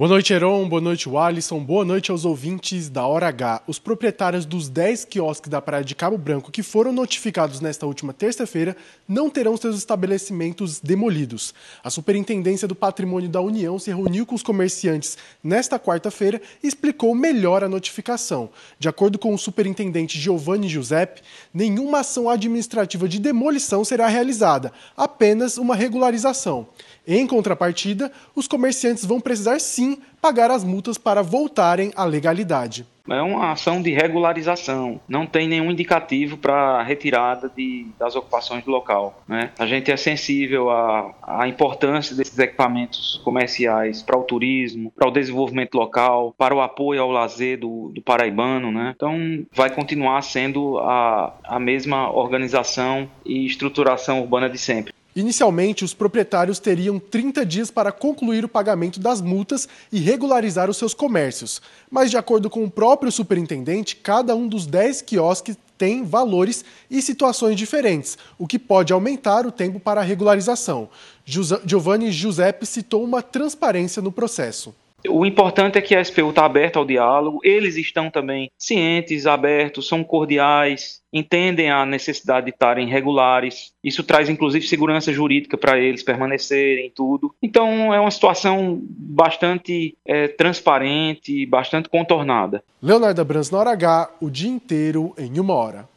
Boa noite, Heron. Boa noite, Alisson. Boa noite aos ouvintes da Hora H. Os proprietários dos 10 quiosques da Praia de Cabo Branco que foram notificados nesta última terça-feira não terão seus estabelecimentos demolidos. A Superintendência do Patrimônio da União se reuniu com os comerciantes nesta quarta-feira e explicou melhor a notificação. De acordo com o superintendente Giovanni Giuseppe, nenhuma ação administrativa de demolição será realizada, apenas uma regularização. Em contrapartida, os comerciantes vão precisar sim pagar as multas para voltarem à legalidade. É uma ação de regularização, não tem nenhum indicativo para retirada de, das ocupações do local. Né? A gente é sensível à, à importância desses equipamentos comerciais para o turismo, para o desenvolvimento local, para o apoio ao lazer do, do paraibano. Né? Então, vai continuar sendo a, a mesma organização e estruturação urbana de sempre. Inicialmente, os proprietários teriam 30 dias para concluir o pagamento das multas e regularizar os seus comércios. Mas, de acordo com o próprio superintendente, cada um dos 10 quiosques tem valores e situações diferentes, o que pode aumentar o tempo para a regularização. Giovanni Giuseppe citou uma transparência no processo. O importante é que a SPU está aberta ao diálogo, eles estão também cientes, abertos, são cordiais, entendem a necessidade de estarem regulares. Isso traz inclusive segurança jurídica para eles permanecerem tudo. Então é uma situação bastante é, transparente, bastante contornada. Leonardo Brans na hora H, o dia inteiro em uma hora.